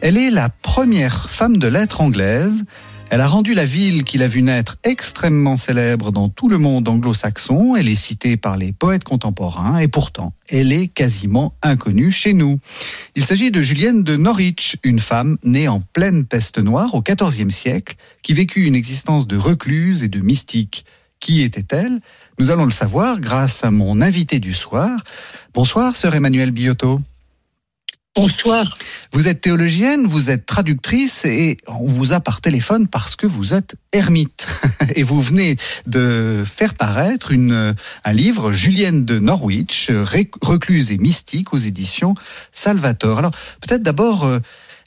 Elle est la première femme de lettres anglaise. Elle a rendu la ville qu'il a vu naître extrêmement célèbre dans tout le monde anglo-saxon. Elle est citée par les poètes contemporains et pourtant, elle est quasiment inconnue chez nous. Il s'agit de Julienne de Norwich, une femme née en pleine peste noire au XIVe siècle, qui vécut une existence de recluse et de mystique. Qui était-elle? Nous allons le savoir grâce à mon invité du soir. Bonsoir, sœur Emmanuelle Biotto. Bonsoir. Vous êtes théologienne, vous êtes traductrice et on vous a par téléphone parce que vous êtes ermite. Et vous venez de faire paraître une, un livre, Julienne de Norwich, recluse et mystique aux éditions Salvator. Alors peut-être d'abord, euh,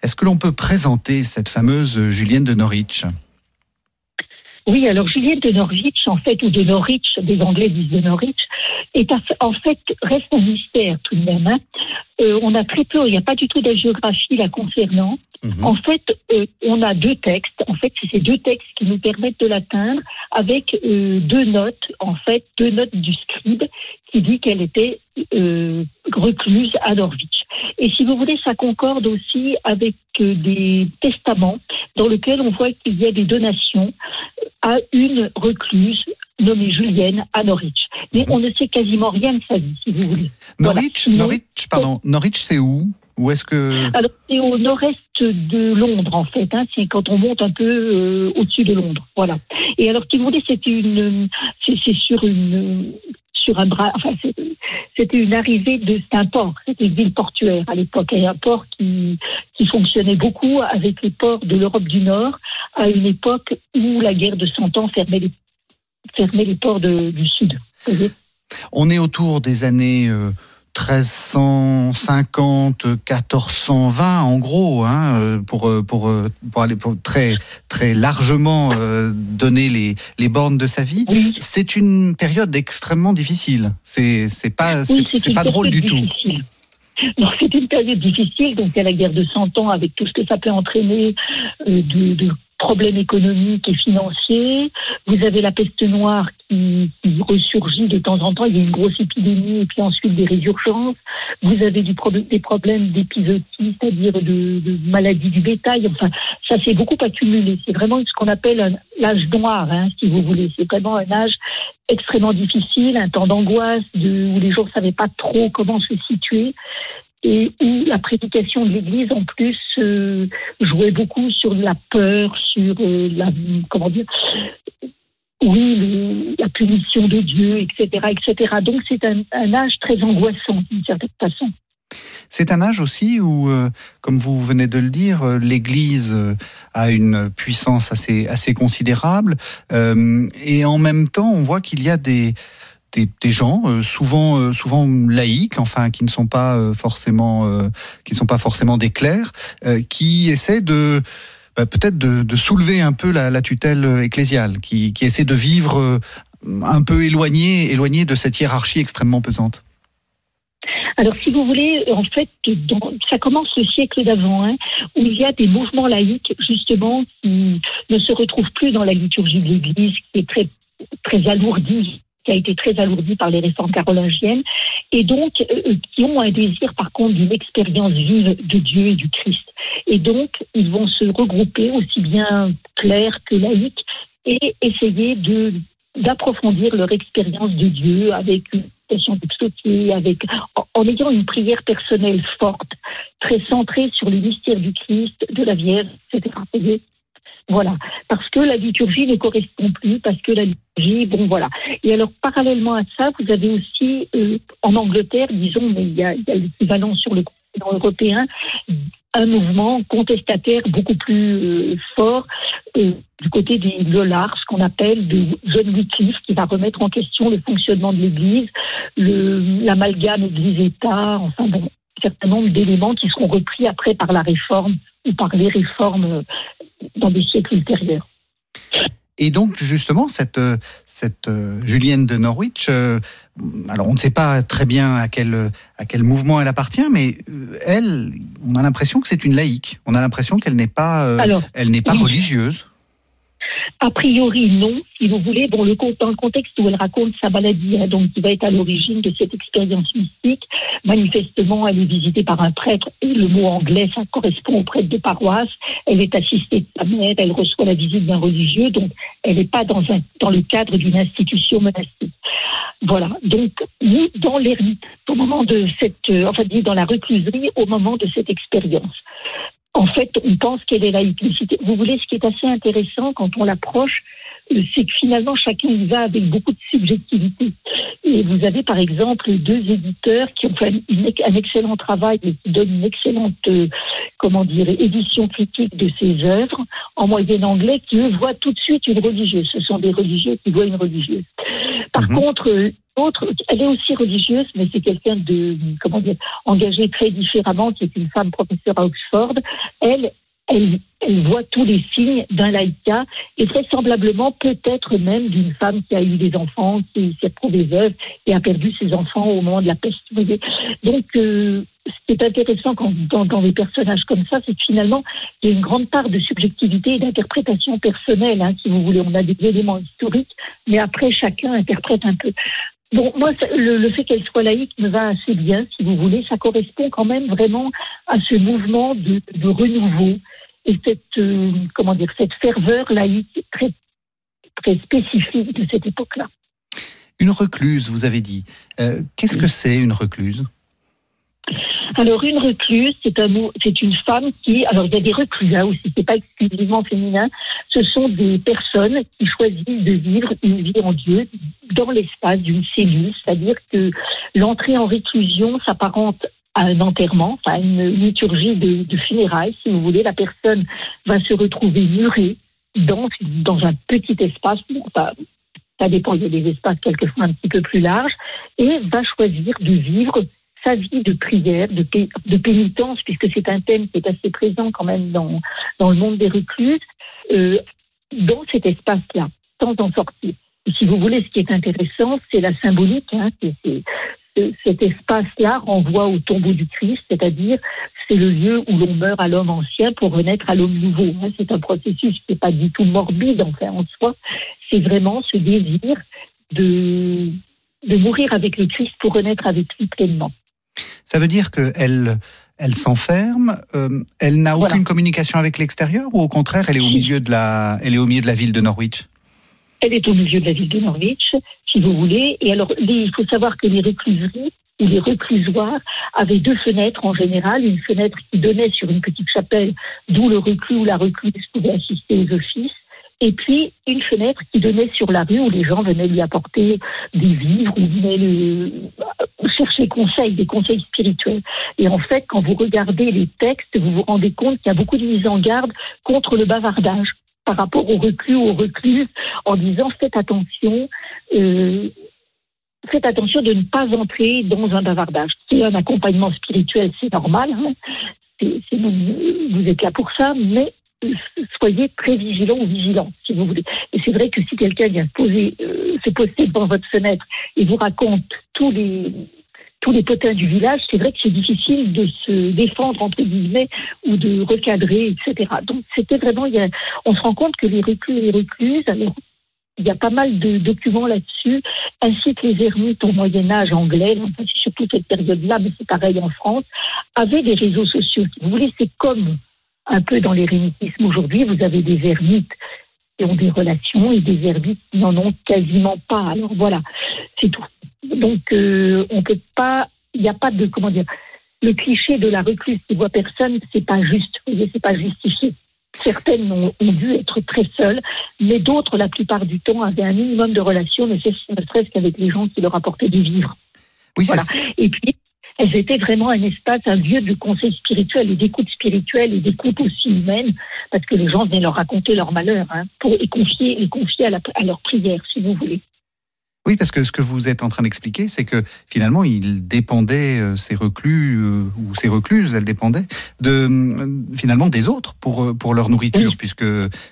est-ce que l'on peut présenter cette fameuse Julienne de Norwich? Oui, alors Juliette de Norwich, en fait, ou de Norwich, des Anglais disent de Norwich, est en fait reste un mystère tout de même. Hein. Euh, on a très peu, il n'y a pas du tout de géographie la concernant. Mhm. En fait, euh, on a deux textes. En fait, c'est ces deux textes qui nous permettent de l'atteindre avec euh, deux notes, en fait, deux notes du scribe qui dit qu'elle était recluse à Norwich. Et si vous voulez, ça concorde aussi avec des testaments dans lesquels on voit qu'il y a des donations à une recluse nommée Julienne à Norwich. Mais on ne sait quasiment rien de sa vie, si vous voulez. Norwich, Norwich, pardon, Norwich, c'est où? Où est-ce que Alors c'est au nord-est de Londres en fait. Hein, c'est quand on monte un peu euh, au-dessus de Londres. Voilà. Et alors, si vous voulez, c'est une, c'est sur une sur un bras. Enfin, c'était une arrivée de. un port. C'était une ville portuaire à l'époque. Et un port qui, qui fonctionnait beaucoup avec les ports de l'Europe du Nord à une époque où la guerre de Cent Ans fermait les, fermait les ports du Sud. On est autour des années. Euh, 1350, 1420 en gros, hein, euh, pour, euh, pour, euh, pour aller pour très, très largement donner les, les bornes de sa vie. C'est une période extrêmement difficile. C'est pas, c'est pas drôle du tout. C'est une période difficile, donc il y a la guerre de 100 ans avec tout ce que ça peut entraîner de, de problèmes économiques et financiers. Vous avez la peste noire qui, ressurgit de temps en temps. Il y a une grosse épidémie et puis ensuite des résurgences. Vous avez des problèmes d'épisodie, c'est-à-dire de, de maladies du bétail. Enfin, ça s'est beaucoup accumulé. C'est vraiment ce qu'on appelle l'âge noir, hein, si vous voulez. C'est vraiment un âge extrêmement difficile, un temps d'angoisse, où les gens ne savaient pas trop comment se situer et où la prédication de l'Église en plus euh, jouait beaucoup sur la peur, sur euh, la comment dire, oui, la punition de Dieu, etc., etc. Donc c'est un, âge très angoissant d'une certaine façon. C'est un âge aussi où, euh, comme vous venez de le dire, l'Église a une puissance assez, assez considérable. et en même temps, on voit qu'il y a des, des, gens euh, souvent euh, souvent laïcs enfin qui ne sont pas euh, forcément qui ne sont pas forcément des clercs qui essaient de bah, peut-être de, soulever un peu la, tutelle ecclésiale qui, qui de vivre un peu éloigné éloigné de cette hiérarchie extrêmement pesante. Alors, si vous voulez, en fait, ça commence le siècle d'avant, hein, où il y a des mouvements laïcs, justement, qui ne se retrouvent plus dans la liturgie de l'Église, qui est très, très alourdie qui a été très alourdi par les réformes carolingiennes, et donc euh, euh, qui ont un désir par contre d'une expérience vive de Dieu et du Christ. Et donc, ils vont se regrouper aussi bien clairs que laïcs et essayer de d'approfondir leur expérience de Dieu avec une station de avec en, ayant une prière personnelle forte, très centrée sur le mystère du Christ, de la Vierge, etc. Voilà, parce que la liturgie ne correspond plus, parce que la liturgie, bon voilà. Et alors, parallèlement à ça, vous avez aussi, euh, en Angleterre, disons, mais il y a, l'équivalent sur le continent européen, un mouvement contestataire beaucoup plus euh, fort euh, du côté des Lollards, ce qu'on appelle de John Wycliffe, qui va remettre en question le fonctionnement de l'Église, l'amalgame Église-État, enfin bon, certain nombre d'éléments qui seront repris après par la réforme ou par les réformes dans des siècles ultérieurs. Et donc, justement, cette, cette Julienne de Norwich, alors on ne sait pas très bien à quel, à quel mouvement elle appartient, mais elle, on a l'impression que c'est une laïque. On a l'impression qu'elle n'est pas, elle n'est pas religieuse. A priori, non, si vous voulez, bon, le, dans le contexte où elle raconte sa maladie, hein, donc qui va être à l'origine de cette expérience mystique, manifestement, elle est visitée par un prêtre, et le mot anglais, ça correspond au prêtre de paroisse, elle est assistée de sa mère, elle reçoit la visite d'un religieux, donc elle n'est pas dans, le cadre d'une institution monastique. Voilà, donc nous, dans l'ermite, au moment de cette, euh, enfin, dans la recluserie, au moment de cette expérience en fait, on pense qu'elle est laïcité. Vous voulez, ce qui est assez intéressant quand on l'approche, euh, c'est que finalement, chacun y va avec beaucoup de subjectivité. Et vous avez, par exemple, deux éditeurs qui ont fait un excellent travail et qui donnent une excellente, euh, comment dire, édition critique de ces œuvres en moyenne anglais, qui, eux, voient tout de suite une religieuse. Ce sont des religieux qui voient une religieuse. Par mhm. contre, euh, autre, elle est aussi religieuse, mais c'est quelqu'un de, comment dire, engagé très différemment, qui est une femme professeure à Oxford. Elle, elle, elle voit tous les signes d'un laïca et vraisemblablement peut-être même d'une femme qui a eu des enfants, qui s'est retrouvée veuve et a perdu ses enfants au moment de la peste. Donc, euh, ce qui est intéressant quand, dans, des personnages comme ça, c'est que finalement, il y a une grande part de subjectivité et d'interprétation personnelle, hein, si vous voulez. On a des éléments historiques, mais après, chacun interprète un peu. Bon, moi, le, fait qu'elle soit laïque me va assez bien, si vous voulez. Ça correspond quand même vraiment à ce mouvement de, renouveau et cette, euh, comment dire, cette ferveur laïque très, très spécifique de cette époque-là. Une recluse, vous avez dit. Euh, qu'est-ce que c'est une recluse? Alors une recluse, c'est un c'est une femme qui, alors il y a des recluses hein, aussi, c'est pas exclusivement féminin. Ce sont des personnes qui choisissent de vivre une vie en Dieu dans l'espace d'une cellule, c'est-à-dire que l'entrée en réclusion s'apparente à un enterrement, à une liturgie de, funérailles, si vous voulez. La personne va se retrouver murée dans, dans un petit espace. ça, ça dépend, il y a des espaces quelquefois un petit peu plus larges, et va choisir de vivre sa vie de prière, de, pénitence, puisque c'est un thème qui est assez présent quand même dans, dans le monde des recluses, euh, dans cet espace-là, sans en sortir. Si vous voulez, ce qui est intéressant, c'est la symbolique. Hein, cet espace-là renvoie au tombeau du Christ, c'est-à-dire c'est le lieu où l'on meurt à l'homme ancien pour renaître à l'homme nouveau. Hein, c'est un processus qui n'est pas du tout morbide en soi. C'est vraiment ce désir de, de mourir avec le Christ pour renaître avec lui pleinement. Ça veut dire qu'elle elle s'enferme, euh, elle n'a aucune communication avec l'extérieur ou au contraire elle est au milieu de la, elle est au milieu de la ville de Norwich? Elle est au milieu de la ville de Norwich, si vous voulez. Et alors il faut savoir que les recluseries ou les reclusoires avaient deux fenêtres en général, une fenêtre qui donnait sur une petite chapelle d'où le reclus ou la recluse pouvait assister aux offices, et puis une fenêtre qui donnait sur la rue où les gens venaient lui apporter des vivres ou venaient chercher conseils, des conseils spirituels. Et en fait, quand vous regardez les textes, vous vous rendez compte qu'il y a beaucoup de mise en garde contre le bavardage par rapport au reclus aux recluses, en disant faites attention, euh, faites attention de ne pas entrer dans un bavardage. C'est un accompagnement spirituel, c'est normal. Hein. vous êtes là pour ça, mais soyez très vigilant ou vigilant, si vous voulez. Et c'est vrai que si quelqu'un vient se poser, euh, se poster devant votre fenêtre et vous raconte tous les tous les potins du village, c'est vrai que c'est difficile de se défendre entre guillemets ou de recadrer, etc. Donc c'était vraiment, y a, on se rend compte que les reclus et les recluses, alors il y a pas mal de documents là-dessus, ainsi que les ermites au Moyen Âge anglais, surtout cette période-là, mais c'est pareil en France, avaient des réseaux sociaux. Si vous voulez, c'est comme un peu dans l'érémitisme aujourd'hui, vous avez des ermites qui ont des relations et des ermites qui n'en ont quasiment pas. Alors voilà, c'est tout. Donc euh, on peut pas, il n'y a pas de comment dire, le cliché de la recluse qui voit personne, c'est pas juste, c'est pas justifié. Certaines ont, dû être très seules, mais d'autres, la plupart du temps, avaient un minimum de relations, ne serait-ce qu'avec les gens qui leur apportaient du vivre. Oui, voilà. Et puis, elles étaient vraiment un espace, un lieu de conseil spirituel et d'écoute spirituelle et d'écoute aussi humaine, parce que les gens venaient leur raconter leur malheur hein, pour, et confier, et confier à, leur prière, si vous voulez. Oui, parce que ce que vous êtes en train d'expliquer, c'est que finalement, il dépendait, euh, ces reclus euh, ou ces recluses, elles dépendaient de euh, finalement des autres pour pour leur nourriture, puisque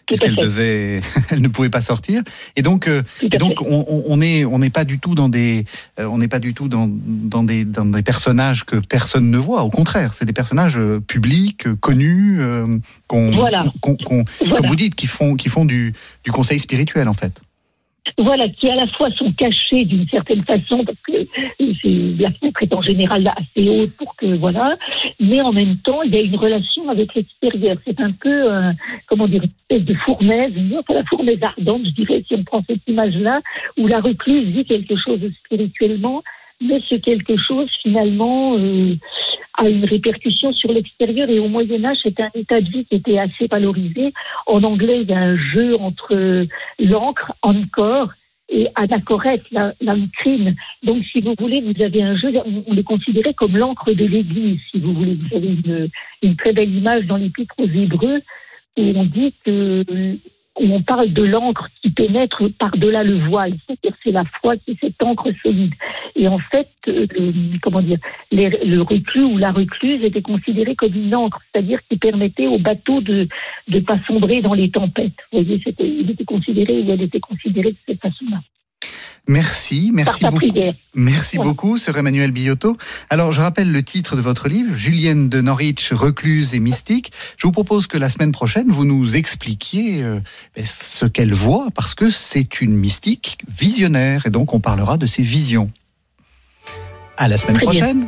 puisqu'elles devaient, elles ne pouvaient pas sortir. Et donc, et donc, on, on est on n'est pas du tout dans des on n'est pas du tout dans dans des dans des personnages que personne ne voit. Au contraire, c'est des personnages publics, connus, qu'on, qu'on, comme vous dites, qui font qui font du du conseil spirituel en fait voilà, qui à la fois sont cachés d'une certaine façon, parce que la fenêtre est en général assez haute pour que, voilà, mais en même temps, il y a une relation avec l'extérieur. C'est un peu, euh, comment dire, une espèce de fournaise, la fournaise ardente, je dirais, si on prend cette image-là, où la recluse vit quelque chose spirituellement, mais ce quelque chose, finalement, euh, a une répercussion sur l'extérieur. Et au Moyen Âge, c'était un état de vie qui était assez valorisé. En anglais, il y a un jeu entre l'encre, encore, et anachorète, l'ancrine. Donc, si vous voulez, vous avez un jeu, on, le considérait comme l'encre de l'Église, si vous voulez. Vous avez une, une très belle image dans l'Épître aux Hébreux où on dit que où on parle de l'encre qui pénètre par-delà le voile. C'est-à-dire c'est la foi qui est cette encre solide. Et en fait, euh, comment dire, le reclus ou la recluse était considéré comme une encre, c'est-à-dire qui permettait au bateau de ne pas sombrer dans les tempêtes. Vous voyez, il était considéré, ou elle était considérée de cette façon-là. Merci, merci beaucoup. Merci beaucoup, Sir Emmanuel Billotto. Alors, je rappelle le titre de votre livre, Julienne de Norwich, recluse et mystique. Je vous propose que la semaine prochaine, vous nous expliquiez euh, ce qu'elle voit, parce que c'est une mystique visionnaire, et donc on parlera de ses visions. À la semaine prochaine.